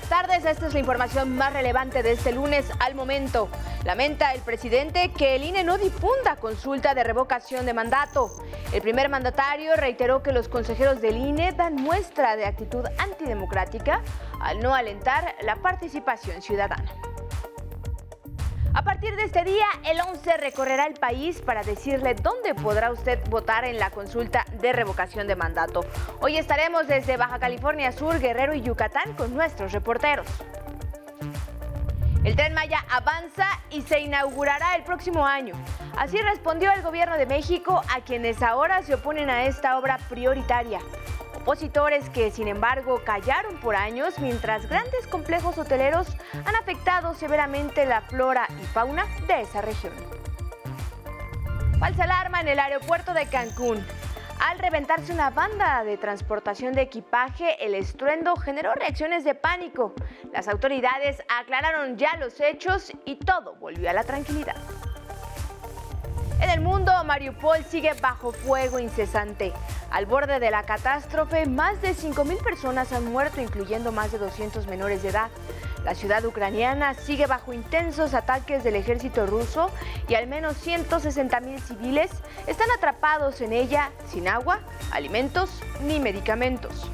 buenas tardes. Esta es la información más relevante de este lunes al momento. Lamenta el presidente que el INE no difunda consulta de revocación de mandato. El primer mandatario reiteró que los consejeros del INE dan muestra de actitud antidemocrática al no alentar la participación ciudadana. A partir de este día, el 11 recorrerá el país para decirle dónde podrá usted votar en la consulta de revocación de mandato. Hoy estaremos desde Baja California Sur, Guerrero y Yucatán con nuestros reporteros. El tren Maya avanza y se inaugurará el próximo año. Así respondió el gobierno de México a quienes ahora se oponen a esta obra prioritaria opositores que sin embargo callaron por años mientras grandes complejos hoteleros han afectado severamente la flora y fauna de esa región. Falsa alarma en el aeropuerto de Cancún. Al reventarse una banda de transportación de equipaje, el estruendo generó reacciones de pánico. Las autoridades aclararon ya los hechos y todo volvió a la tranquilidad. El mundo, Mariupol sigue bajo fuego incesante. Al borde de la catástrofe, más de 5.000 personas han muerto, incluyendo más de 200 menores de edad. La ciudad ucraniana sigue bajo intensos ataques del ejército ruso y al menos 160.000 civiles están atrapados en ella sin agua, alimentos ni medicamentos.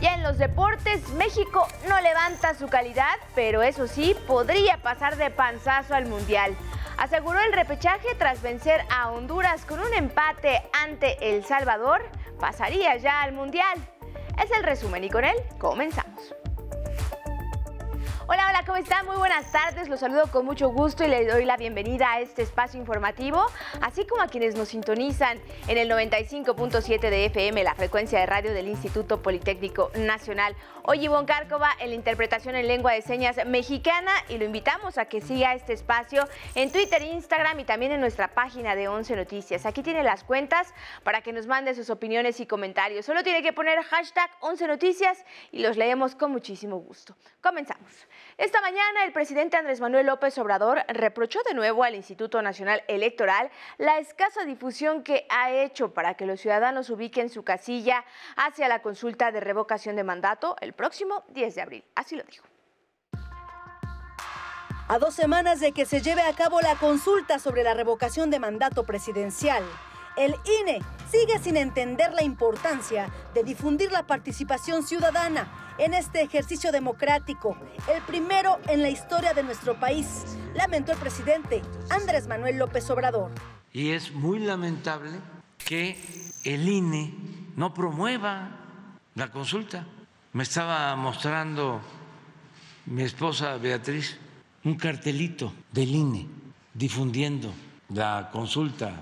Ya en los deportes, México no levanta su calidad, pero eso sí, podría pasar de panzazo al Mundial aseguró el repechaje tras vencer a Honduras con un empate ante El Salvador, pasaría ya al Mundial. Es el resumen y con él comenzamos. Hola, hola, ¿cómo están? Muy buenas tardes. Los saludo con mucho gusto y les doy la bienvenida a este espacio informativo, así como a quienes nos sintonizan en el 95.7 de FM, la frecuencia de radio del Instituto Politécnico Nacional. Hoy Ivonne Cárcova en la interpretación en lengua de señas mexicana y lo invitamos a que siga este espacio en Twitter, Instagram y también en nuestra página de 11 Noticias. Aquí tiene las cuentas para que nos mande sus opiniones y comentarios. Solo tiene que poner hashtag 11 Noticias y los leemos con muchísimo gusto. Comenzamos. Esta mañana el presidente Andrés Manuel López Obrador reprochó de nuevo al Instituto Nacional Electoral la escasa difusión que ha hecho para que los ciudadanos ubiquen su casilla hacia la consulta de revocación de mandato el próximo 10 de abril. Así lo dijo. A dos semanas de que se lleve a cabo la consulta sobre la revocación de mandato presidencial, el INE sigue sin entender la importancia de difundir la participación ciudadana en este ejercicio democrático, el primero en la historia de nuestro país, lamentó el presidente Andrés Manuel López Obrador. Y es muy lamentable que el INE no promueva la consulta. Me estaba mostrando mi esposa Beatriz un cartelito del INE difundiendo la consulta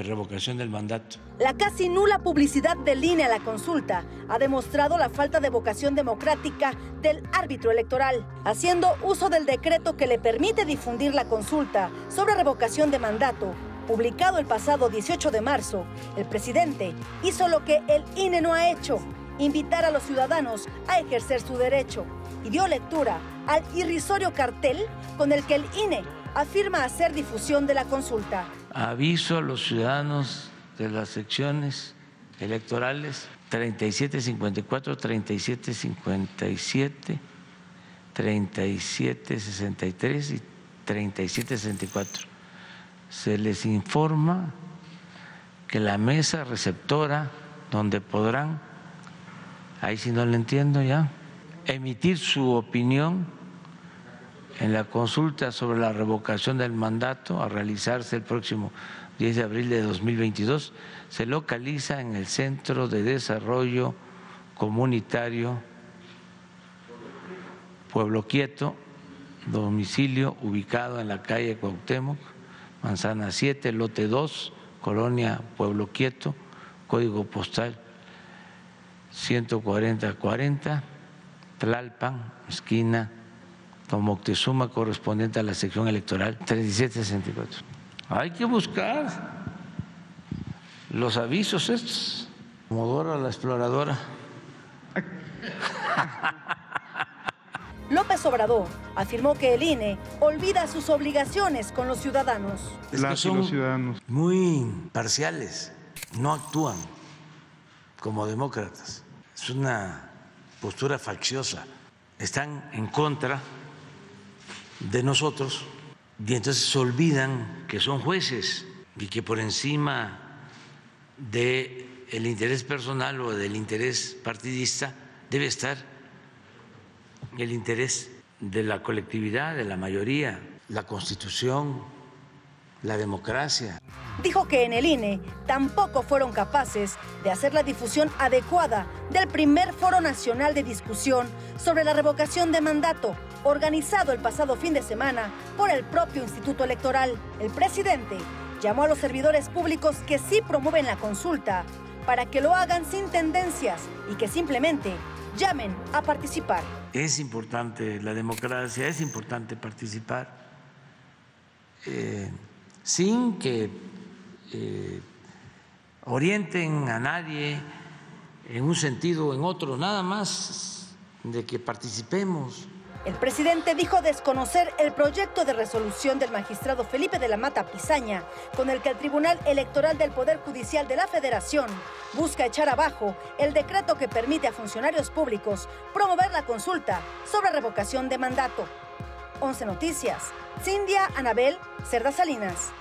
revocación del mandato. La casi nula publicidad del INE a la consulta ha demostrado la falta de vocación democrática del árbitro electoral, haciendo uso del decreto que le permite difundir la consulta sobre revocación de mandato. Publicado el pasado 18 de marzo, el presidente hizo lo que el INE no ha hecho, invitar a los ciudadanos a ejercer su derecho y dio lectura al irrisorio cartel con el que el INE afirma hacer difusión de la consulta aviso a los ciudadanos de las secciones electorales 3754, 3757, 3763 y 3764. Se les informa que la mesa receptora donde podrán, ahí si no le entiendo ya, emitir su opinión en la consulta sobre la revocación del mandato a realizarse el próximo 10 de abril de 2022 se localiza en el Centro de Desarrollo Comunitario Pueblo Quieto, domicilio ubicado en la calle Cuauhtémoc, Manzana 7, lote 2, Colonia Pueblo Quieto, código postal 14040, Tlalpan, esquina Moctezuma correspondiente a la sección electoral 3764. Hay que buscar los avisos estos. Modora la exploradora. López Obrador afirmó que el INE olvida sus obligaciones con los ciudadanos. son ciudadanos. muy parciales, no actúan como demócratas. Es una postura facciosa. Están en contra de nosotros y entonces se olvidan que son jueces y que por encima del el interés personal o del interés partidista debe estar el interés de la colectividad, de la mayoría, la constitución, la democracia. Dijo que en el INE tampoco fueron capaces de hacer la difusión adecuada del primer foro nacional de discusión sobre la revocación de mandato, organizado el pasado fin de semana por el propio Instituto Electoral. El presidente llamó a los servidores públicos que sí promueven la consulta para que lo hagan sin tendencias y que simplemente llamen a participar. Es importante la democracia, es importante participar. Eh, sin que eh, orienten a nadie en un sentido o en otro, nada más de que participemos. El presidente dijo desconocer el proyecto de resolución del magistrado Felipe de la Mata Pizaña, con el que el Tribunal Electoral del Poder Judicial de la Federación busca echar abajo el decreto que permite a funcionarios públicos promover la consulta sobre revocación de mandato. 11 Noticias, Cindia Anabel Cerda Salinas.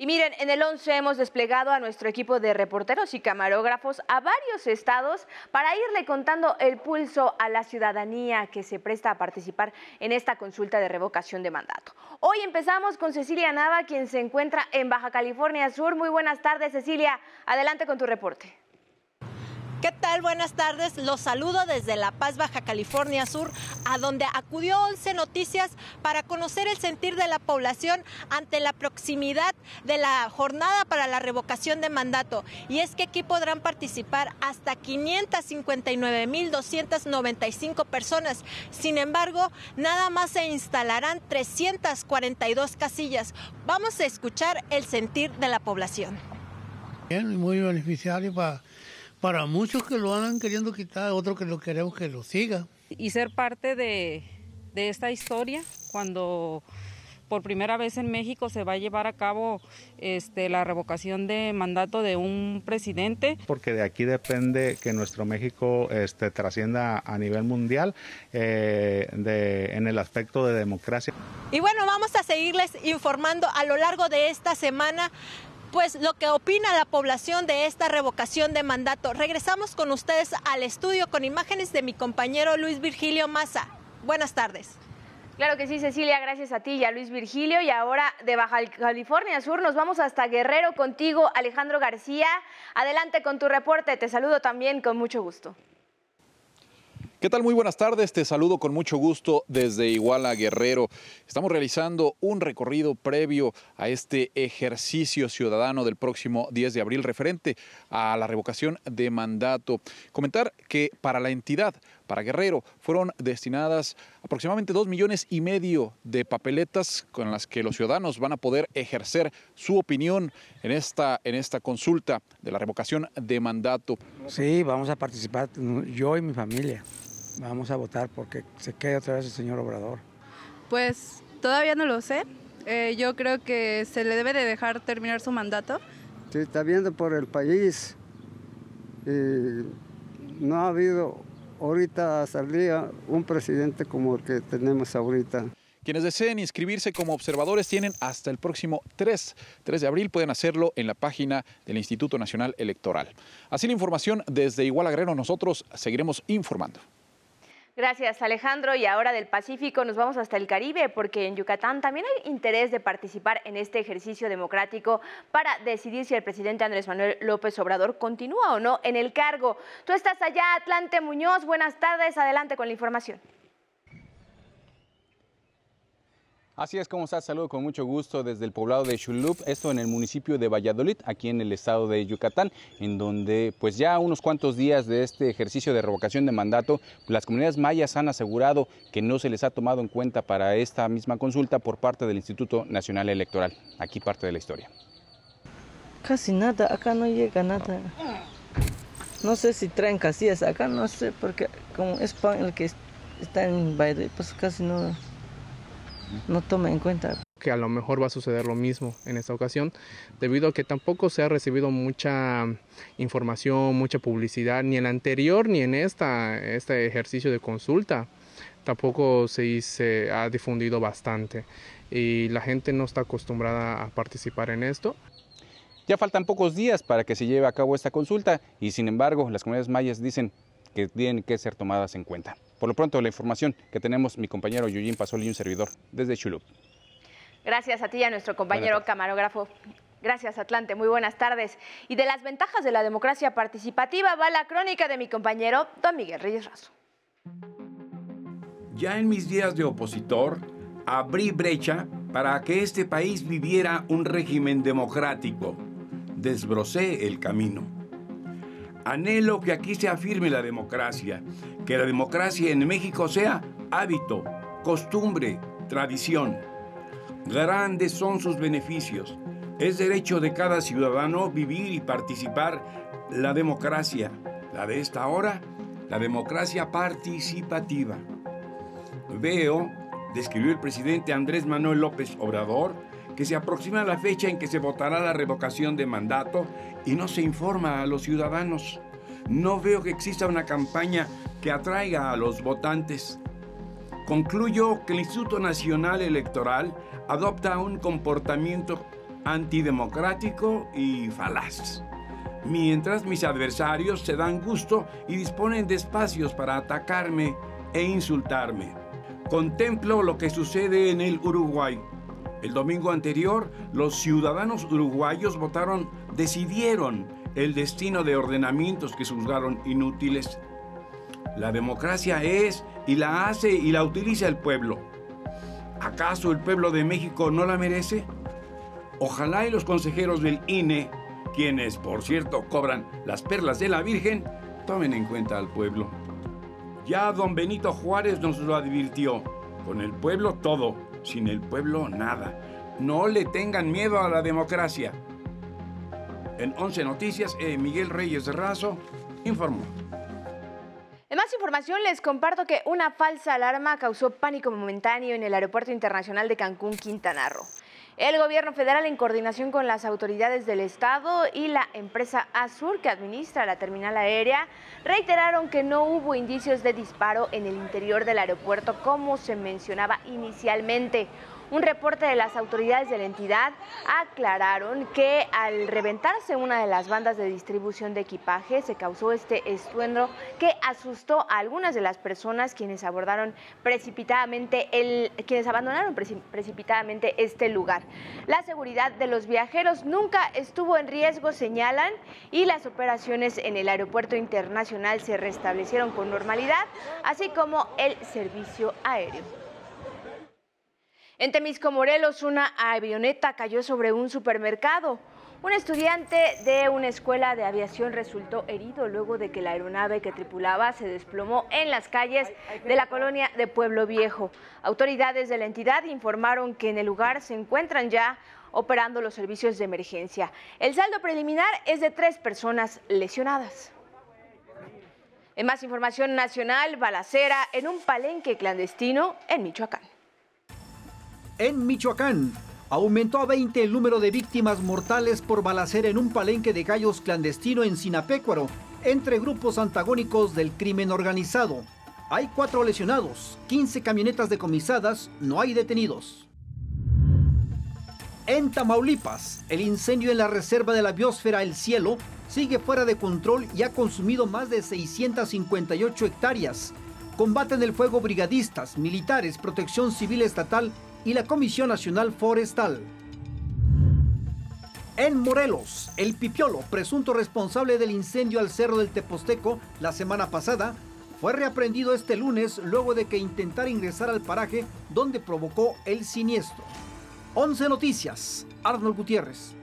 Y miren, en el 11 hemos desplegado a nuestro equipo de reporteros y camarógrafos a varios estados para irle contando el pulso a la ciudadanía que se presta a participar en esta consulta de revocación de mandato. Hoy empezamos con Cecilia Nava, quien se encuentra en Baja California Sur. Muy buenas tardes, Cecilia. Adelante con tu reporte. ¿Qué tal? Buenas tardes. Los saludo desde La Paz, Baja California Sur, a donde acudió 11 Noticias para conocer el sentir de la población ante la proximidad de la jornada para la revocación de mandato. Y es que aquí podrán participar hasta 559.295 personas. Sin embargo, nada más se instalarán 342 casillas. Vamos a escuchar el sentir de la población. Bien, muy beneficiario para para muchos que lo andan queriendo quitar, otros que lo queremos que lo siga. Y ser parte de, esta historia cuando por primera vez en México se va a llevar a cabo este, la revocación de mandato de un presidente. Porque de aquí depende que nuestro México este, trascienda a nivel mundial eh, en el aspecto de democracia. Y bueno, vamos a seguirles informando a lo largo de esta semana pues lo que opina la población de esta revocación de mandato. Regresamos con ustedes al estudio con imágenes de mi compañero Luis Virgilio Maza. Buenas tardes. Claro que sí, Cecilia, gracias a ti y a Luis Virgilio. Y ahora de Baja California Sur nos vamos hasta Guerrero contigo, Alejandro García. Adelante con tu reporte, te saludo también con mucho gusto. ¿Qué tal? Muy buenas tardes. Te saludo con mucho gusto desde Iguala Guerrero. Estamos realizando un recorrido previo a este ejercicio ciudadano del próximo 10 de abril referente a la revocación de mandato. Comentar que para la entidad, para Guerrero, fueron destinadas aproximadamente dos millones y medio de papeletas con las que los ciudadanos van a poder ejercer su opinión en esta, en esta consulta de la revocación de mandato. Sí, vamos a participar yo y mi familia vamos a votar porque se quede otra vez el señor Obrador? Pues todavía no lo sé. Eh, yo creo que se le debe de dejar terminar su mandato. Sí, está viendo por el país. no ha habido ahorita salía un presidente como el que tenemos ahorita. Quienes deseen inscribirse como observadores tienen hasta el próximo 3, 3 de abril. Pueden hacerlo en la página del Instituto Nacional Electoral. Así la información desde Iguala Guerrero. Nosotros seguiremos informando. Gracias Alejandro y ahora del Pacífico nos vamos hasta el Caribe porque en Yucatán también hay interés de participar en este ejercicio democrático para decidir si el presidente Andrés Manuel López Obrador continúa o no en el cargo. Tú estás allá, Atlante Muñoz, buenas tardes, adelante con la información. Así es como está, saludo con mucho gusto desde el poblado de Xulup, esto en el municipio de Valladolid, aquí en el estado de Yucatán, en donde pues ya unos cuantos días de este ejercicio de revocación de mandato, las comunidades mayas han asegurado que no se les ha tomado en cuenta para esta misma consulta por parte del Instituto Nacional Electoral. Aquí parte de la historia. Casi nada, acá no llega nada. No sé si traen casillas acá, no sé, porque como es pan el que está en Valladolid, pues casi no no toma en cuenta. que a lo mejor va a suceder lo mismo en esta ocasión, debido a que tampoco se ha recibido mucha información, mucha publicidad, ni en la anterior ni en esta, este ejercicio de consulta. Tampoco se, se ha difundido bastante y la gente no está acostumbrada a participar en esto. Ya faltan pocos días para que se lleve a cabo esta consulta y sin embargo las comunidades mayas dicen que tienen que ser tomadas en cuenta. Por lo pronto la información que tenemos mi compañero Yuyin Pasol y un servidor desde Chulup. Gracias a ti y a nuestro compañero camarógrafo. Gracias, Atlante. Muy buenas tardes. Y de las ventajas de la democracia participativa va la crónica de mi compañero Don Miguel Reyes Razo. Ya en mis días de opositor, abrí brecha para que este país viviera un régimen democrático. Desbrocé el camino. Anhelo que aquí se afirme la democracia, que la democracia en México sea hábito, costumbre, tradición. Grandes son sus beneficios. Es derecho de cada ciudadano vivir y participar la democracia. La de esta hora, la democracia participativa. Veo, describió el presidente Andrés Manuel López Obrador, que se aproxima la fecha en que se votará la revocación de mandato y no se informa a los ciudadanos. No veo que exista una campaña que atraiga a los votantes. Concluyo que el Instituto Nacional Electoral adopta un comportamiento antidemocrático y falaz, mientras mis adversarios se dan gusto y disponen de espacios para atacarme e insultarme. Contemplo lo que sucede en el Uruguay. El domingo anterior, los ciudadanos uruguayos votaron, decidieron el destino de ordenamientos que juzgaron inútiles. La democracia es y la hace y la utiliza el pueblo. ¿Acaso el pueblo de México no la merece? Ojalá y los consejeros del INE, quienes por cierto cobran las perlas de la Virgen, tomen en cuenta al pueblo. Ya don Benito Juárez nos lo advirtió, con el pueblo todo, sin el pueblo nada. No le tengan miedo a la democracia. En 11 Noticias, eh, Miguel Reyes Razo informó. En más información les comparto que una falsa alarma causó pánico momentáneo en el Aeropuerto Internacional de Cancún, Quintana Roo. El gobierno federal, en coordinación con las autoridades del Estado y la empresa Azur, que administra la terminal aérea, reiteraron que no hubo indicios de disparo en el interior del aeropuerto como se mencionaba inicialmente. Un reporte de las autoridades de la entidad aclararon que al reventarse una de las bandas de distribución de equipaje se causó este estruendo que asustó a algunas de las personas quienes abordaron precipitadamente el quienes abandonaron precipitadamente este lugar. La seguridad de los viajeros nunca estuvo en riesgo, señalan, y las operaciones en el aeropuerto internacional se restablecieron con normalidad, así como el servicio aéreo. En Temisco, Morelos, una avioneta cayó sobre un supermercado. Un estudiante de una escuela de aviación resultó herido luego de que la aeronave que tripulaba se desplomó en las calles de la colonia de Pueblo Viejo. Autoridades de la entidad informaron que en el lugar se encuentran ya operando los servicios de emergencia. El saldo preliminar es de tres personas lesionadas. En más información nacional, balacera en un palenque clandestino en Michoacán. En Michoacán, aumentó a 20 el número de víctimas mortales por balacera en un palenque de gallos clandestino en Sinapecuaro, entre grupos antagónicos del crimen organizado. Hay cuatro lesionados, 15 camionetas decomisadas, no hay detenidos. En Tamaulipas, el incendio en la reserva de la biosfera El Cielo sigue fuera de control y ha consumido más de 658 hectáreas. Combaten el fuego brigadistas, militares, protección civil estatal y la Comisión Nacional Forestal. En Morelos, el Pipiolo, presunto responsable del incendio al Cerro del Teposteco la semana pasada, fue reaprendido este lunes luego de que intentara ingresar al paraje donde provocó el siniestro. 11 Noticias, Arnold Gutiérrez.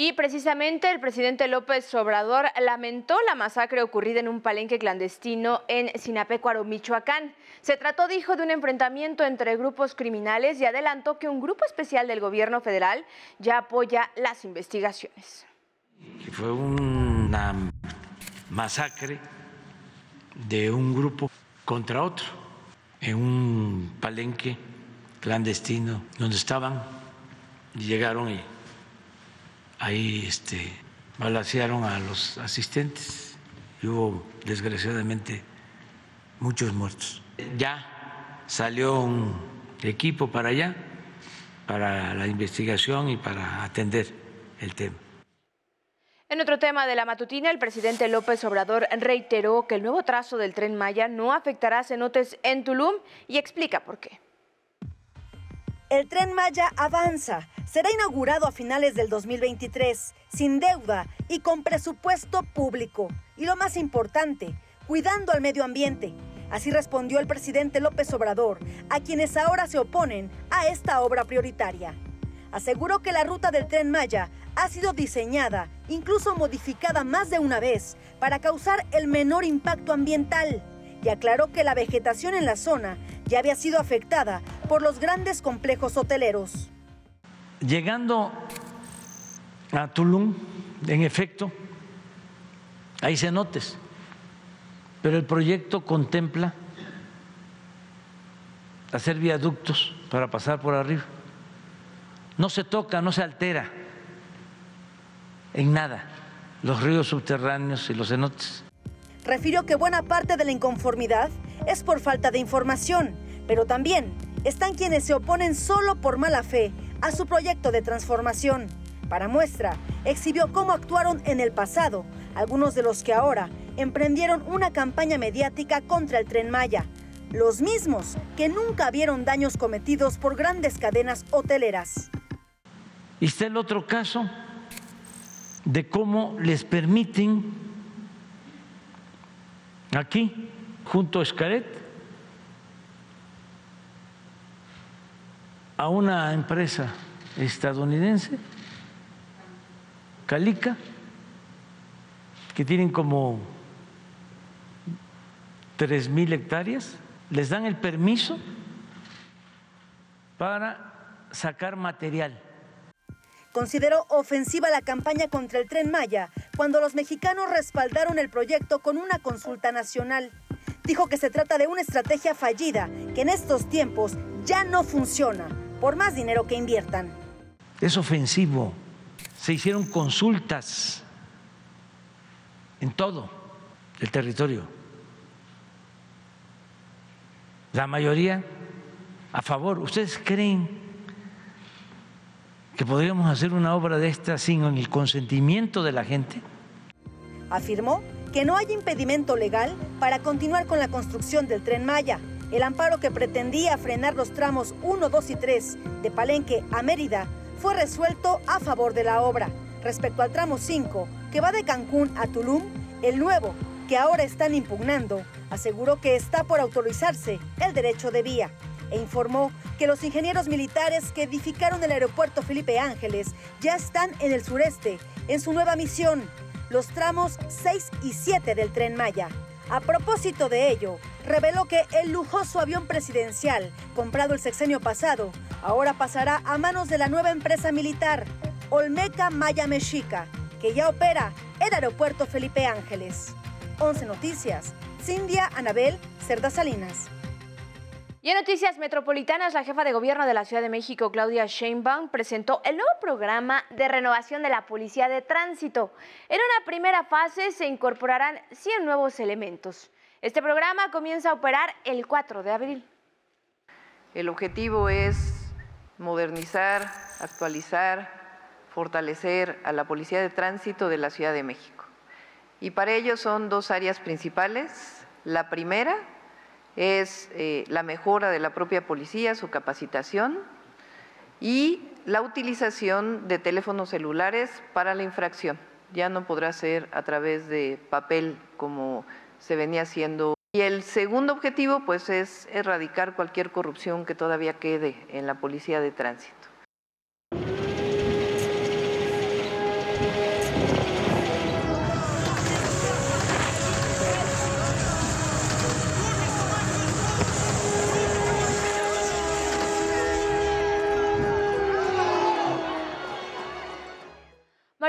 Y precisamente el presidente López Obrador lamentó la masacre ocurrida en un palenque clandestino en Sinapecuaro, Michoacán. Se trató, dijo, de un enfrentamiento entre grupos criminales y adelantó que un grupo especial del gobierno federal ya apoya las investigaciones. Fue una masacre de un grupo contra otro en un palenque clandestino donde estaban y llegaron y ahí este, balacearon a los asistentes y hubo desgraciadamente muchos muertos. Ya salió un equipo para allá, para la investigación y para atender el tema. En otro tema de la matutina, el presidente López Obrador reiteró que el nuevo trazo del tren Maya no afectará cenotes en Tulum y explica por qué. El tren Maya avanza. Será inaugurado a finales del 2023, sin deuda y con presupuesto público. Y lo más importante, cuidando al medio ambiente. Así respondió el presidente López Obrador a quienes ahora se oponen a esta obra prioritaria. Aseguró que la ruta del tren Maya ha sido diseñada, incluso modificada más de una vez, para causar el menor impacto ambiental y aclaró que la vegetación en la zona ya había sido afectada por los grandes complejos hoteleros. Llegando a Tulum, en efecto, hay cenotes, pero el proyecto contempla hacer viaductos para pasar por arriba. No se toca, no se altera en nada los ríos subterráneos y los cenotes. Refirió que buena parte de la inconformidad es por falta de información, pero también están quienes se oponen solo por mala fe a su proyecto de transformación. Para muestra, exhibió cómo actuaron en el pasado algunos de los que ahora emprendieron una campaña mediática contra el tren Maya, los mismos que nunca vieron daños cometidos por grandes cadenas hoteleras. Y está el otro caso de cómo les permiten aquí, junto a Escaret, a una empresa estadounidense, Calica, que tienen como tres mil hectáreas, les dan el permiso para sacar material consideró ofensiva la campaña contra el tren Maya cuando los mexicanos respaldaron el proyecto con una consulta nacional. Dijo que se trata de una estrategia fallida que en estos tiempos ya no funciona, por más dinero que inviertan. Es ofensivo. Se hicieron consultas en todo el territorio. La mayoría a favor. ¿Ustedes creen que podríamos hacer una obra de esta sin el consentimiento de la gente? Afirmó que no hay impedimento legal para continuar con la construcción del tren Maya. El amparo que pretendía frenar los tramos 1, 2 y 3 de Palenque a Mérida fue resuelto a favor de la obra. Respecto al tramo 5, que va de Cancún a Tulum, el nuevo, que ahora están impugnando, aseguró que está por autorizarse el derecho de vía e informó que los ingenieros militares que edificaron el aeropuerto Felipe Ángeles ya están en el sureste, en su nueva misión, los tramos 6 y 7 del tren Maya. A propósito de ello, reveló que el lujoso avión presidencial, comprado el sexenio pasado, ahora pasará a manos de la nueva empresa militar, Olmeca Maya Mexica, que ya opera el aeropuerto Felipe Ángeles. 11 Noticias, Cindia Anabel Cerda Salinas. Y en noticias metropolitanas, la jefa de gobierno de la Ciudad de México, Claudia Sheinbaum, presentó el nuevo programa de renovación de la Policía de Tránsito. En una primera fase se incorporarán 100 nuevos elementos. Este programa comienza a operar el 4 de abril. El objetivo es modernizar, actualizar, fortalecer a la Policía de Tránsito de la Ciudad de México. Y para ello son dos áreas principales. La primera, es eh, la mejora de la propia policía, su capacitación y la utilización de teléfonos celulares para la infracción. Ya no podrá ser a través de papel como se venía haciendo. Y el segundo objetivo pues es erradicar cualquier corrupción que todavía quede en la policía de tránsito.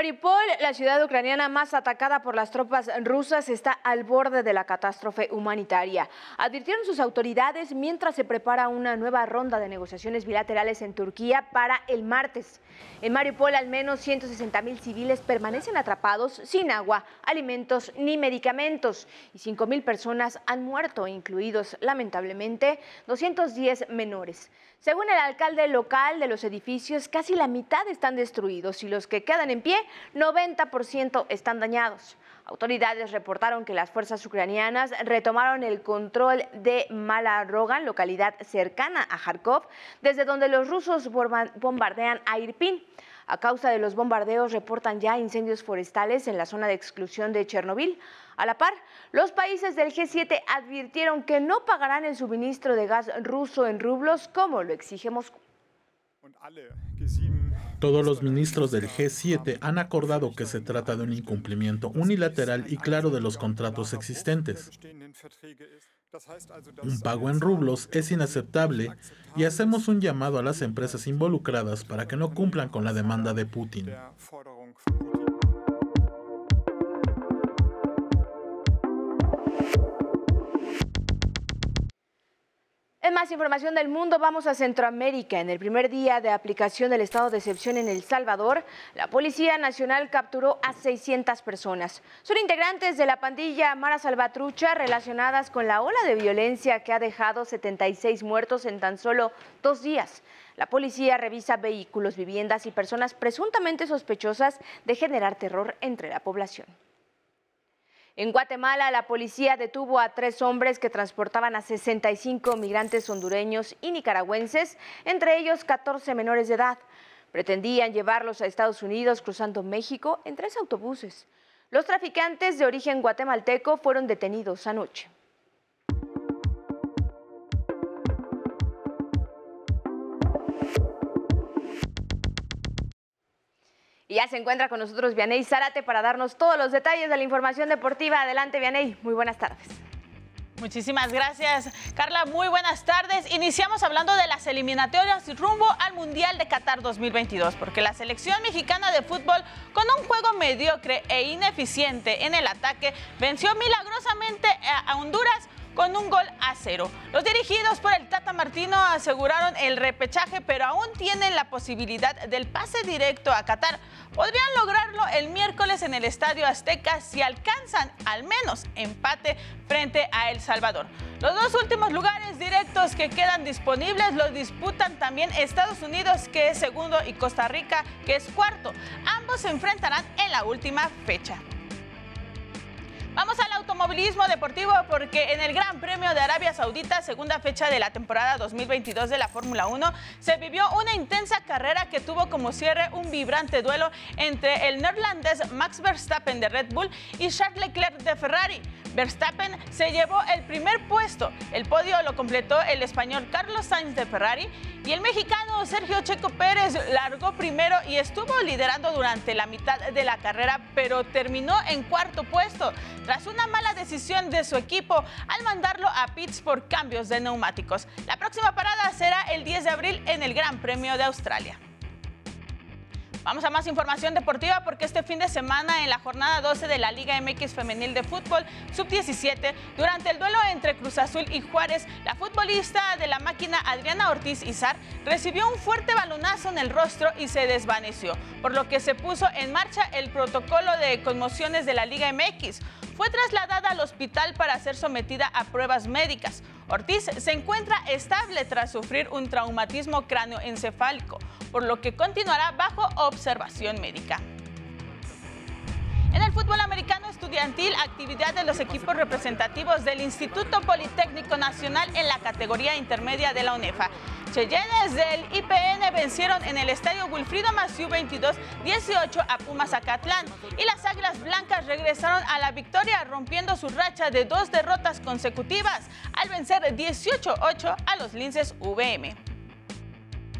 Maripol la ciudad ucraniana más atacada por las tropas rusas está al borde de la catástrofe humanitaria. Advirtieron sus autoridades mientras se prepara una nueva ronda de negociaciones bilaterales en Turquía para el martes. En Mariupol al menos 160 mil civiles permanecen atrapados sin agua, alimentos ni medicamentos y 5 mil personas han muerto, incluidos lamentablemente 210 menores. Según el alcalde local de los edificios, casi la mitad están destruidos y los que quedan en pie, 90% están dañados. Autoridades reportaron que las fuerzas ucranianas retomaron el control de Malarogan, localidad cercana a Kharkov, desde donde los rusos bombardean a Irpin. A causa de los bombardeos reportan ya incendios forestales en la zona de exclusión de Chernobyl. A la par, los países del G7 advirtieron que no pagarán el suministro de gas ruso en rublos como lo exige Moscú. Todos los ministros del G7 han acordado que se trata de un incumplimiento unilateral y claro de los contratos existentes. Un pago en rublos es inaceptable y hacemos un llamado a las empresas involucradas para que no cumplan con la demanda de Putin. En más información del mundo, vamos a Centroamérica. En el primer día de aplicación del estado de excepción en El Salvador, la Policía Nacional capturó a 600 personas. Son integrantes de la pandilla Mara Salvatrucha relacionadas con la ola de violencia que ha dejado 76 muertos en tan solo dos días. La policía revisa vehículos, viviendas y personas presuntamente sospechosas de generar terror entre la población. En Guatemala, la policía detuvo a tres hombres que transportaban a 65 migrantes hondureños y nicaragüenses, entre ellos 14 menores de edad. Pretendían llevarlos a Estados Unidos cruzando México en tres autobuses. Los traficantes de origen guatemalteco fueron detenidos anoche. Y ya se encuentra con nosotros Vianey Zárate para darnos todos los detalles de la información deportiva. Adelante, Vianey. Muy buenas tardes. Muchísimas gracias, Carla. Muy buenas tardes. Iniciamos hablando de las eliminatorias rumbo al Mundial de Qatar 2022, porque la selección mexicana de fútbol, con un juego mediocre e ineficiente en el ataque, venció milagrosamente a Honduras con un gol a cero. Los dirigidos por el Tata Martino aseguraron el repechaje, pero aún tienen la posibilidad del pase directo a Qatar. Podrían lograrlo el miércoles en el Estadio Azteca si alcanzan al menos empate frente a El Salvador. Los dos últimos lugares directos que quedan disponibles los disputan también Estados Unidos, que es segundo, y Costa Rica, que es cuarto. Ambos se enfrentarán en la última fecha. Vamos al automovilismo deportivo porque en el Gran Premio de Arabia Saudita, segunda fecha de la temporada 2022 de la Fórmula 1, se vivió una intensa carrera que tuvo como cierre un vibrante duelo entre el neerlandés Max Verstappen de Red Bull y Charles Leclerc de Ferrari. Verstappen se llevó el primer puesto. El podio lo completó el español Carlos Sainz de Ferrari y el mexicano Sergio Checo Pérez largó primero y estuvo liderando durante la mitad de la carrera, pero terminó en cuarto puesto tras una mala decisión de su equipo al mandarlo a pits por cambios de neumáticos. La próxima parada será el 10 de abril en el Gran Premio de Australia. Vamos a más información deportiva porque este fin de semana en la jornada 12 de la Liga MX Femenil de Fútbol Sub-17, durante el duelo entre Cruz Azul y Juárez, la futbolista de la máquina Adriana Ortiz Izar recibió un fuerte balonazo en el rostro y se desvaneció, por lo que se puso en marcha el protocolo de conmociones de la Liga MX. Fue trasladada al hospital para ser sometida a pruebas médicas. Ortiz se encuentra estable tras sufrir un traumatismo cráneoencefálico, por lo que continuará bajo observación médica. En el fútbol americano estudiantil, actividad de los equipos representativos del Instituto Politécnico Nacional en la categoría intermedia de la UNEFA. Cheyennes del IPN vencieron en el estadio Wilfrido Maciú 22-18 a Pumas Acatlán y las Águilas Blancas regresaron a la victoria rompiendo su racha de dos derrotas consecutivas al vencer 18-8 a los Linces VM.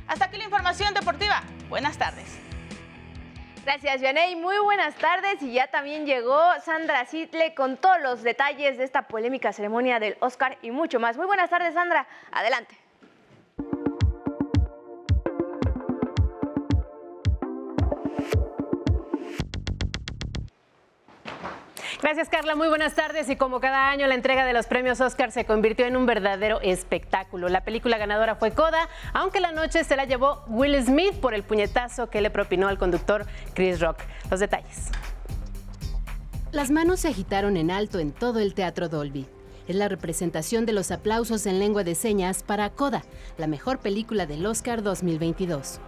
Hasta aquí la información deportiva. Buenas tardes. Gracias, Vianey. Muy buenas tardes. Y ya también llegó Sandra Sitle con todos los detalles de esta polémica ceremonia del Oscar y mucho más. Muy buenas tardes, Sandra. Adelante. Gracias Carla, muy buenas tardes y como cada año la entrega de los premios Oscar se convirtió en un verdadero espectáculo. La película ganadora fue Coda, aunque la noche se la llevó Will Smith por el puñetazo que le propinó al conductor Chris Rock. Los detalles. Las manos se agitaron en alto en todo el Teatro Dolby. Es la representación de los aplausos en lengua de señas para Coda, la mejor película del Oscar 2022.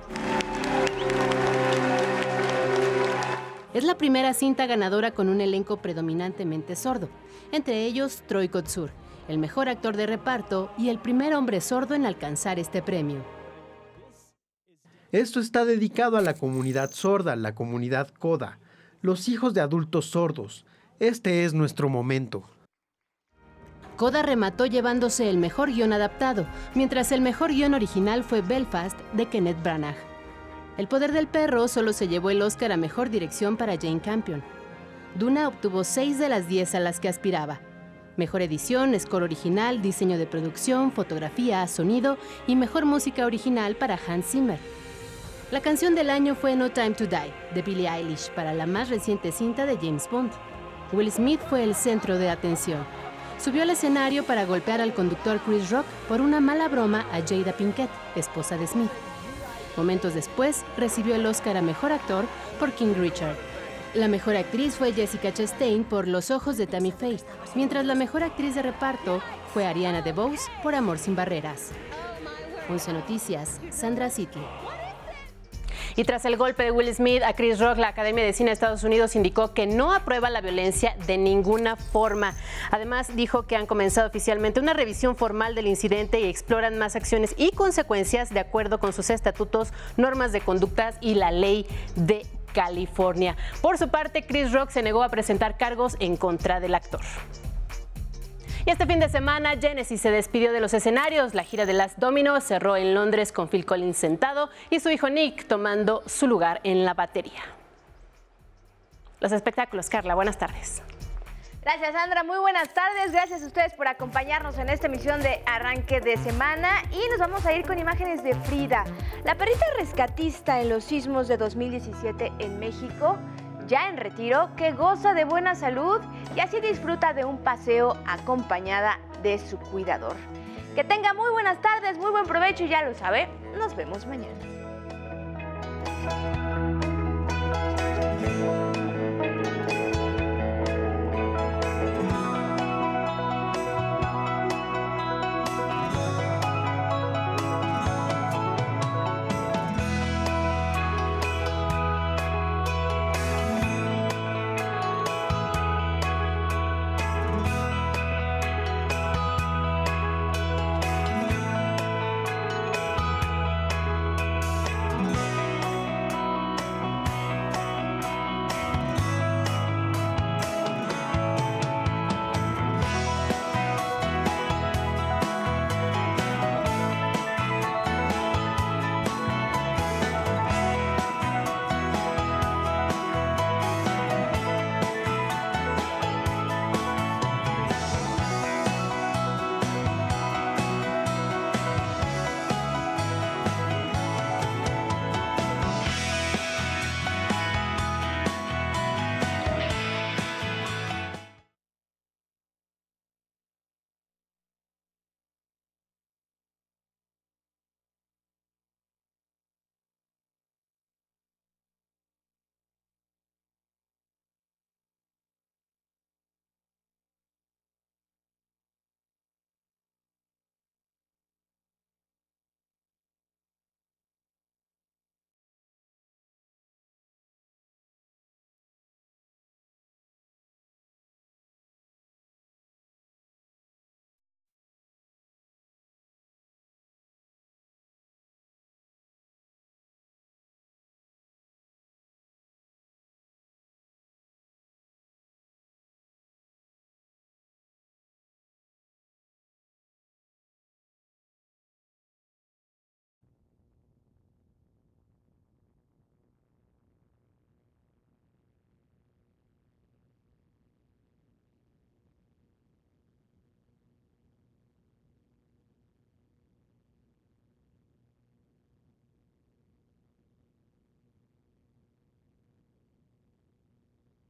Es la primera cinta ganadora con un elenco predominantemente sordo, entre ellos Troy Kotsur, el mejor actor de reparto y el primer hombre sordo en alcanzar este premio. Esto está dedicado a la comunidad sorda, la comunidad CODA, los hijos de adultos sordos. Este es nuestro momento. Coda remató llevándose el mejor guion adaptado, mientras el mejor guion original fue Belfast de Kenneth Branagh. El poder del perro solo se llevó el Oscar a mejor dirección para Jane Campion. Duna obtuvo 6 de las 10 a las que aspiraba. Mejor edición, score original, diseño de producción, fotografía, sonido y mejor música original para Hans Zimmer. La canción del año fue No Time to Die, de Billie Eilish, para la más reciente cinta de James Bond. Will Smith fue el centro de atención. Subió al escenario para golpear al conductor Chris Rock por una mala broma a Jada Pinkett, esposa de Smith. Momentos después, recibió el Oscar a Mejor Actor por King Richard. La mejor actriz fue Jessica Chastain por Los Ojos de Tammy Faye, mientras la mejor actriz de reparto fue Ariana DeBose por Amor sin Barreras. 11 Noticias, Sandra City. Y tras el golpe de Will Smith a Chris Rock, la Academia de Cine de Estados Unidos indicó que no aprueba la violencia de ninguna forma. Además, dijo que han comenzado oficialmente una revisión formal del incidente y exploran más acciones y consecuencias de acuerdo con sus estatutos, normas de conductas y la ley de California. Por su parte, Chris Rock se negó a presentar cargos en contra del actor. Y este fin de semana, Genesis se despidió de los escenarios. La gira de las Dominos cerró en Londres con Phil Collins sentado y su hijo Nick tomando su lugar en la batería. Los espectáculos, Carla, buenas tardes. Gracias, Sandra. Muy buenas tardes. Gracias a ustedes por acompañarnos en esta emisión de Arranque de Semana. Y nos vamos a ir con imágenes de Frida, la perrita rescatista en los sismos de 2017 en México ya en retiro que goza de buena salud y así disfruta de un paseo acompañada de su cuidador. Que tenga muy buenas tardes, muy buen provecho y ya lo sabe, nos vemos mañana.